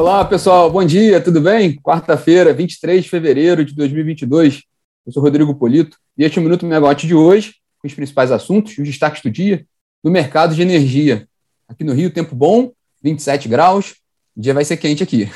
Olá, pessoal, bom dia, tudo bem? Quarta-feira, 23 de fevereiro de 2022. Eu sou Rodrigo Polito e este é o Minuto Megawatt de hoje, com os principais assuntos, os destaques do dia, do mercado de energia. Aqui no Rio, tempo bom, 27 graus, o dia vai ser quente aqui.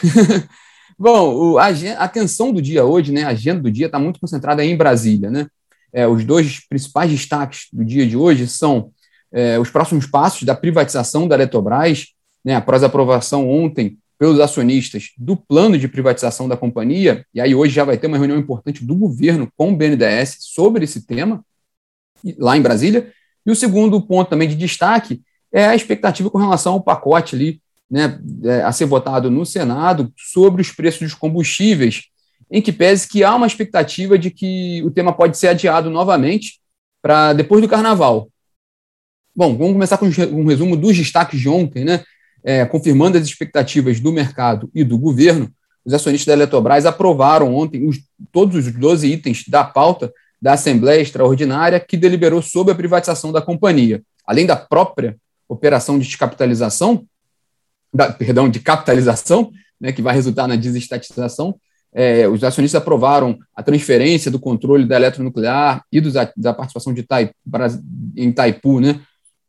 bom, a atenção do dia hoje, né, a agenda do dia está muito concentrada em Brasília. Né? É, os dois principais destaques do dia de hoje são é, os próximos passos da privatização da Eletrobras, né, após a aprovação ontem pelos acionistas do plano de privatização da companhia, e aí hoje já vai ter uma reunião importante do governo com o BNDES sobre esse tema, lá em Brasília. E o segundo ponto também de destaque é a expectativa com relação ao pacote ali, né, é, a ser votado no Senado sobre os preços dos combustíveis, em que pese que há uma expectativa de que o tema pode ser adiado novamente para depois do Carnaval. Bom, vamos começar com um resumo dos destaques de ontem, né? É, confirmando as expectativas do mercado e do governo, os acionistas da Eletrobras aprovaram ontem os, todos os 12 itens da pauta da Assembleia Extraordinária que deliberou sobre a privatização da companhia. Além da própria operação de descapitalização, da, perdão, de capitalização, né, que vai resultar na desestatização, é, os acionistas aprovaram a transferência do controle da eletronuclear e dos, da participação de Itaipu, em Itaipu né,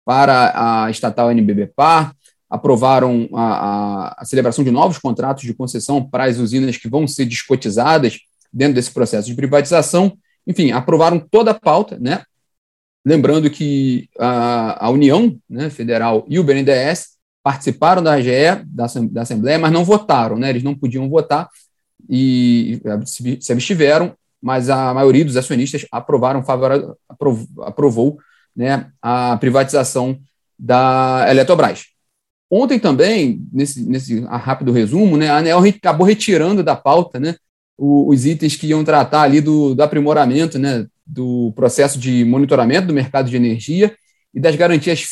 para a estatal NBB Par, aprovaram a, a, a, celebração de novos contratos de concessão para as usinas que vão ser descotizadas dentro desse processo de privatização. Enfim, aprovaram toda a pauta, né? Lembrando que a, a União né, Federal e o BNDES participaram da AGE, da, da Assembleia, mas não votaram, né? Eles não podiam votar e se abstiveram, mas a maioria dos acionistas aprovaram, favor, aprovou né, a privatização da Eletrobras. Ontem também, nesse, nesse rápido resumo, né, a ANEL acabou retirando da pauta né, os itens que iam tratar ali do, do aprimoramento né, do processo de monitoramento do mercado de energia e das garantias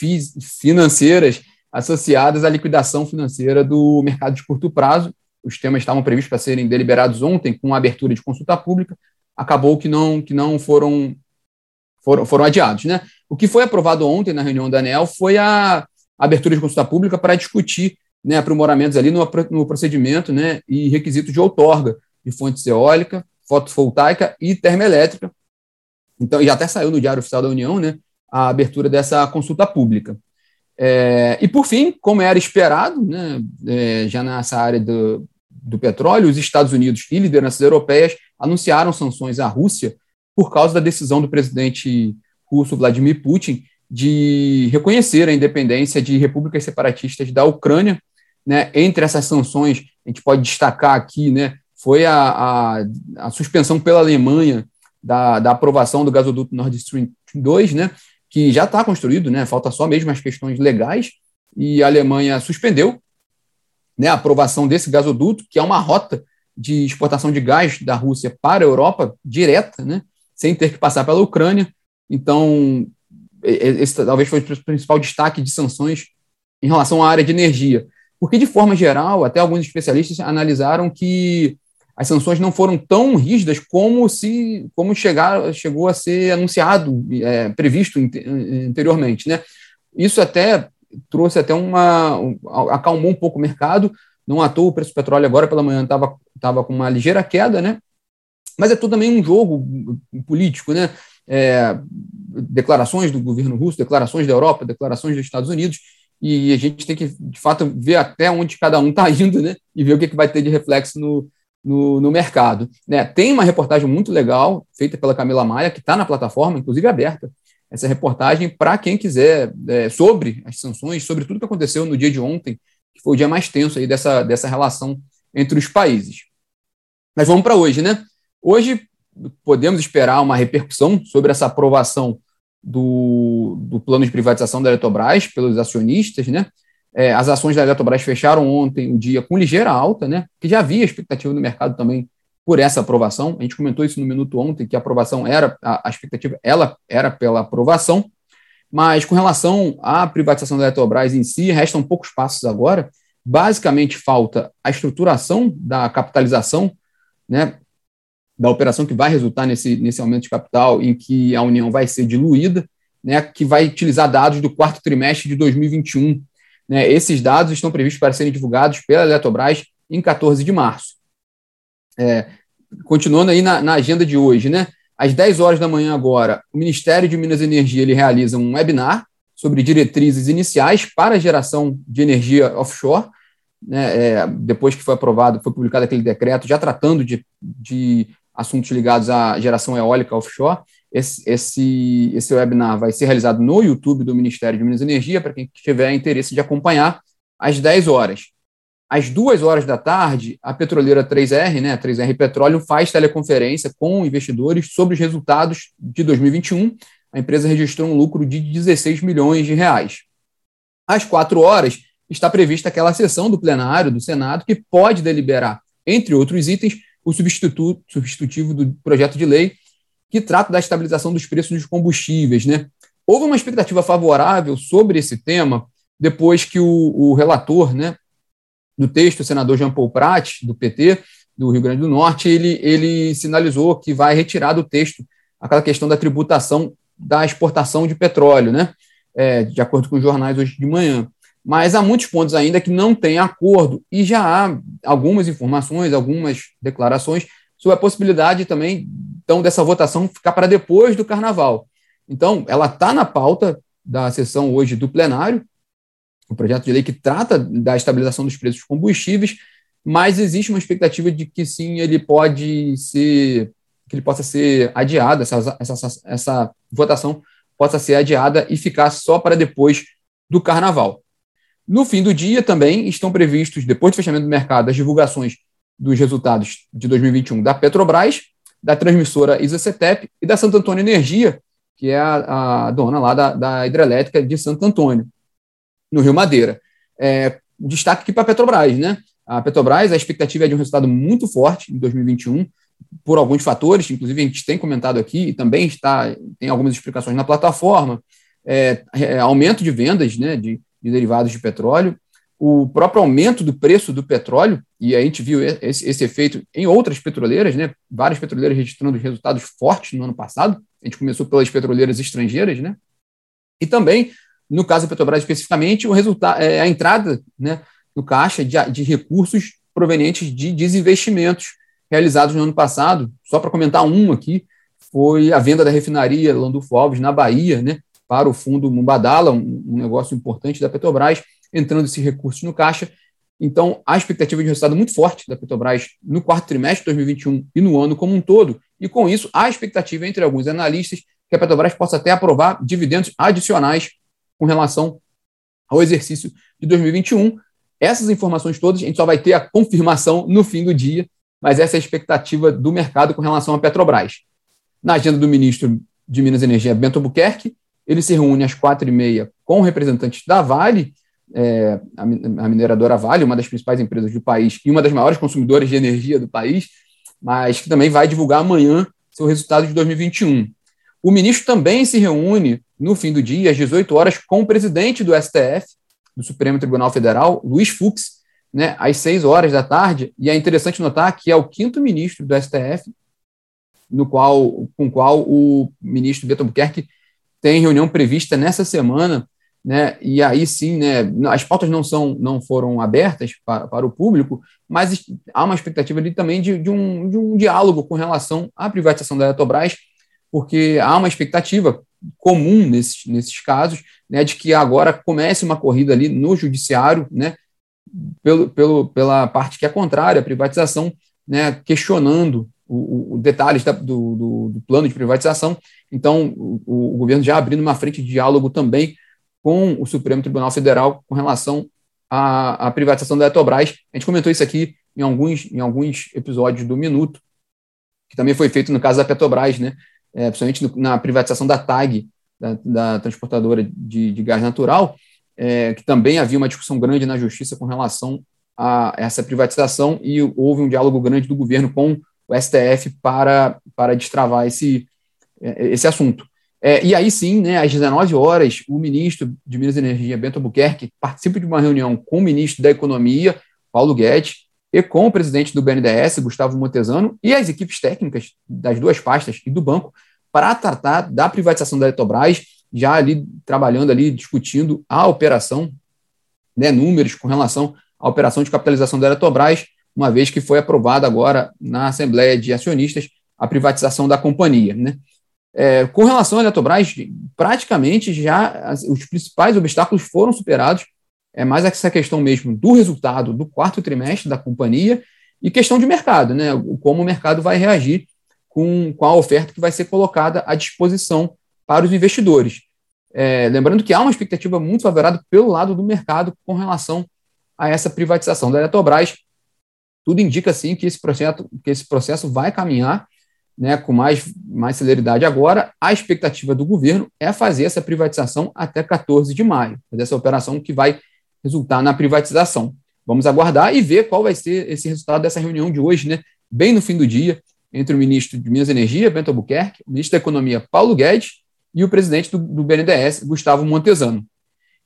financeiras associadas à liquidação financeira do mercado de curto prazo. Os temas estavam previstos para serem deliberados ontem com a abertura de consulta pública, acabou que não, que não foram, foram, foram adiados. Né? O que foi aprovado ontem na reunião da ANEL foi a abertura de consulta pública para discutir né, aprimoramentos ali no, no procedimento né, e requisitos de outorga de fontes eólica, fotovoltaica e termoelétrica. Então, já até saiu no Diário Oficial da União né, a abertura dessa consulta pública. É, e, por fim, como era esperado, né, é, já nessa área do, do petróleo, os Estados Unidos e lideranças europeias anunciaram sanções à Rússia por causa da decisão do presidente russo Vladimir Putin de reconhecer a independência de repúblicas separatistas da Ucrânia. Né? Entre essas sanções, a gente pode destacar aqui, né, foi a, a, a suspensão pela Alemanha da, da, aprovação do gasoduto Nord Stream 2, né, que já está construído, né, falta só mesmo as questões legais, e a Alemanha suspendeu né, a aprovação desse gasoduto, que é uma rota de exportação de gás da Rússia para a Europa direta, né, sem ter que passar pela Ucrânia. Então, esse talvez foi o principal destaque de sanções em relação à área de energia. Porque, de forma geral, até alguns especialistas analisaram que as sanções não foram tão rígidas como se como chegar, chegou a ser anunciado, é, previsto anteriormente. Né? Isso até trouxe até uma. acalmou um pouco o mercado. Não à toa o preço do petróleo agora pela manhã estava tava com uma ligeira queda, né? Mas é tudo também um jogo político, né? É, declarações do governo russo, declarações da Europa, declarações dos Estados Unidos, e a gente tem que, de fato, ver até onde cada um está indo, né, e ver o que, que vai ter de reflexo no, no, no mercado. Né, tem uma reportagem muito legal, feita pela Camila Maia, que está na plataforma, inclusive aberta, essa reportagem para quem quiser, é, sobre as sanções, sobre tudo que aconteceu no dia de ontem, que foi o dia mais tenso aí dessa, dessa relação entre os países. Mas vamos para hoje, né? Hoje, podemos esperar uma repercussão sobre essa aprovação do, do plano de privatização da Eletrobras pelos acionistas, né? É, as ações da Eletrobras fecharam ontem o dia com ligeira alta, né? Que já havia expectativa no mercado também por essa aprovação. A gente comentou isso no minuto ontem que a aprovação era a, a expectativa, ela era pela aprovação. Mas com relação à privatização da Eletrobras em si, restam poucos passos agora. Basicamente falta a estruturação da capitalização, né? Da operação que vai resultar nesse, nesse aumento de capital, em que a União vai ser diluída, né, que vai utilizar dados do quarto trimestre de 2021. Né, esses dados estão previstos para serem divulgados pela Eletrobras em 14 de março. É, continuando aí na, na, agenda de hoje, né? Às 10 horas da manhã agora, o Ministério de Minas e Energia ele realiza um webinar sobre diretrizes iniciais para a geração de energia offshore, né, é, depois que foi aprovado, foi publicado aquele decreto, já tratando de, de assuntos ligados à geração eólica offshore. Esse, esse, esse webinar vai ser realizado no YouTube do Ministério de Minas e Energia, para quem tiver interesse de acompanhar, às 10 horas. Às 2 horas da tarde, a petroleira 3R, né, a 3R Petróleo, faz teleconferência com investidores sobre os resultados de 2021. A empresa registrou um lucro de 16 milhões de reais. Às 4 horas, está prevista aquela sessão do plenário do Senado que pode deliberar, entre outros itens, o substituto, substitutivo do projeto de lei que trata da estabilização dos preços dos combustíveis. Né? Houve uma expectativa favorável sobre esse tema depois que o, o relator né, do texto, o senador Jean Paul Prat, do PT, do Rio Grande do Norte, ele, ele sinalizou que vai retirar do texto aquela questão da tributação da exportação de petróleo, né? É, de acordo com os jornais hoje de manhã. Mas há muitos pontos ainda que não têm acordo e já há algumas informações, algumas declarações sobre a possibilidade também então, dessa votação ficar para depois do carnaval. Então, ela está na pauta da sessão hoje do plenário, o projeto de lei que trata da estabilização dos preços dos combustíveis, mas existe uma expectativa de que sim, ele pode ser, que ele possa ser adiado, essa, essa, essa votação possa ser adiada e ficar só para depois do carnaval. No fim do dia também estão previstos, depois do fechamento do mercado, as divulgações dos resultados de 2021 da Petrobras, da transmissora ISACETEP e da Santo Antônio Energia, que é a, a dona lá da, da, hidrelétrica de Santo Antônio, no Rio Madeira. É, destaque aqui para a Petrobras, né? A Petrobras, a expectativa é de um resultado muito forte em 2021, por alguns fatores, inclusive a gente tem comentado aqui e também está tem algumas explicações na plataforma, é, é, aumento de vendas né, de, de derivados de petróleo, o próprio aumento do preço do petróleo, e a gente viu esse, esse, efeito em outras petroleiras, né? várias petroleiras registrando resultados fortes no ano passado, a gente começou pelas petroleiras estrangeiras, né? e também, no caso da Petrobras especificamente, o resultado, é, a entrada né, no caixa de, de recursos provenientes de desinvestimentos realizados no ano passado, só para comentar um aqui, foi a venda da refinaria Landulfo Alves na Bahia, né, para o fundo Mumbadala, um, um negócio importante da Petrobras, entrando esses recursos no caixa. Então, a expectativa de resultado muito forte da Petrobras no quarto trimestre de 2021 e no ano como um todo. E com isso, há expectativa entre alguns analistas que a Petrobras possa até aprovar dividendos adicionais com relação ao exercício de 2021. Essas informações todas, a gente só vai ter a confirmação no fim do dia, mas essa é a expectativa do mercado com relação à Petrobras. Na agenda do ministro de Minas e Energia, Bento Albuquerque, ele se reúne às quatro e meia com representantes da Vale é, a, mineradora Vale, uma das principais empresas do país e uma das maiores consumidoras de energia do país, mas que também vai divulgar amanhã seu resultado de 2021. O ministro também se reúne no fim do dia, às 18 horas, com o presidente do STF, do Supremo Tribunal Federal, Luiz Fux, né, às 6 horas da tarde, e é interessante notar que é o quinto ministro do STF, no qual, com o qual o ministro Beto Buquerque tem reunião prevista nessa semana né? E aí sim, né, as pautas não são não foram abertas para, para o público, mas há uma expectativa ali também de, de, um, de um diálogo com relação à privatização da Eletrobras, porque há uma expectativa comum nesses, nesses casos, né, de que agora comece uma corrida ali no judiciário, né, pelo, pelo, pela parte que é contrária à privatização, né, questionando o, detalhes da, do, do, do, plano de privatização. Então, o, o governo já abrindo uma frente de diálogo também com o Supremo Tribunal Federal com relação à, à privatização da Eletrobras. A gente comentou isso aqui em alguns, em alguns episódios do Minuto, que também foi feito no caso da Petrobras, né? É, principalmente no, na privatização da TAG, da, da transportadora de, de, gás natural, é, que também havia uma discussão grande na justiça com relação a essa privatização e houve um diálogo grande do governo com o STF para, para destravar esse, é, esse assunto. É, e aí sim, né, às 19 horas, o ministro de Minas e Energia, Bento Albuquerque, participa de uma reunião com o ministro da Economia, Paulo Guedes, e com o presidente do BNDES, Gustavo Montezano, e as equipes técnicas das duas pastas e do banco, para tratar da privatização da Eletrobras, já ali trabalhando ali, discutindo a operação, né, números com relação à operação de capitalização da Eletrobras, uma vez que foi aprovada agora na Assembleia de Acionistas a privatização da companhia. Né? É, com relação à Eletrobras, praticamente já os principais obstáculos foram superados, é mais essa questão mesmo do resultado do quarto trimestre da companhia e questão de mercado, né? como o mercado vai reagir com, com a oferta que vai ser colocada à disposição para os investidores. É, lembrando que há uma expectativa muito favorável pelo lado do mercado com relação a essa privatização da Eletrobras. Tudo indica, sim, que esse processo, que esse processo vai caminhar né, com mais, mais celeridade agora. A expectativa do governo é fazer essa privatização até 14 de maio, fazer essa operação que vai resultar na privatização. Vamos aguardar e ver qual vai ser esse resultado dessa reunião de hoje, né, bem no fim do dia, entre o ministro de Minas e Energia, Bento Albuquerque, o ministro da Economia, Paulo Guedes, e o presidente do, do BNDES, Gustavo Montesano.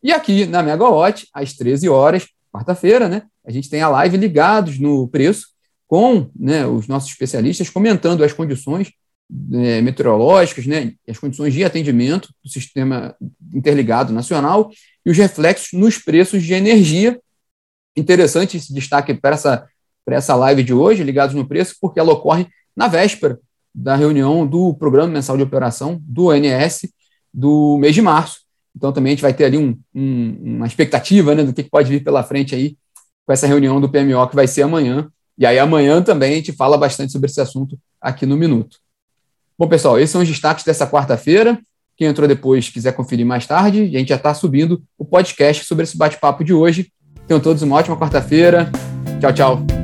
E aqui na Megawatt, às 13 horas, quarta-feira, né, a gente tem a live ligados no preço, com né, os nossos especialistas comentando as condições né, meteorológicas, né, as condições de atendimento do sistema interligado nacional e os reflexos nos preços de energia. Interessante esse destaque para essa, para essa live de hoje, ligados no preço, porque ela ocorre na véspera da reunião do Programa Mensal de Operação, do ONS, do mês de março. Então, também a gente vai ter ali um, um, uma expectativa né, do que pode vir pela frente aí com essa reunião do PMO que vai ser amanhã. E aí, amanhã também a gente fala bastante sobre esse assunto aqui no Minuto. Bom, pessoal, esses são os destaques dessa quarta-feira. Quem entrou depois quiser conferir mais tarde, a gente já está subindo o podcast sobre esse bate-papo de hoje. Tenham todos uma ótima quarta-feira. Tchau, tchau.